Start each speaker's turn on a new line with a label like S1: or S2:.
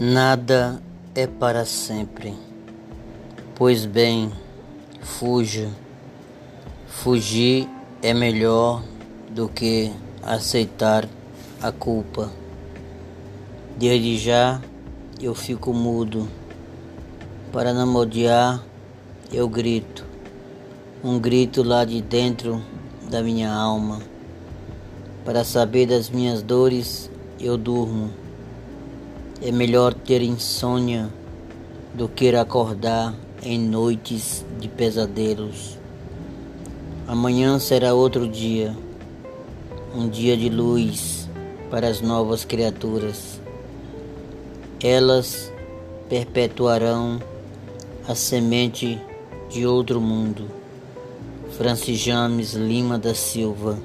S1: Nada é para sempre. Pois bem, fuja. Fugir é melhor do que aceitar a culpa. Desde já eu fico mudo. Para não odiar, eu grito. Um grito lá de dentro da minha alma. Para saber das minhas dores, eu durmo. É melhor ter insônia do que acordar em noites de pesadelos. Amanhã será outro dia, um dia de luz para as novas criaturas. Elas perpetuarão a semente de outro mundo. Francis James Lima da Silva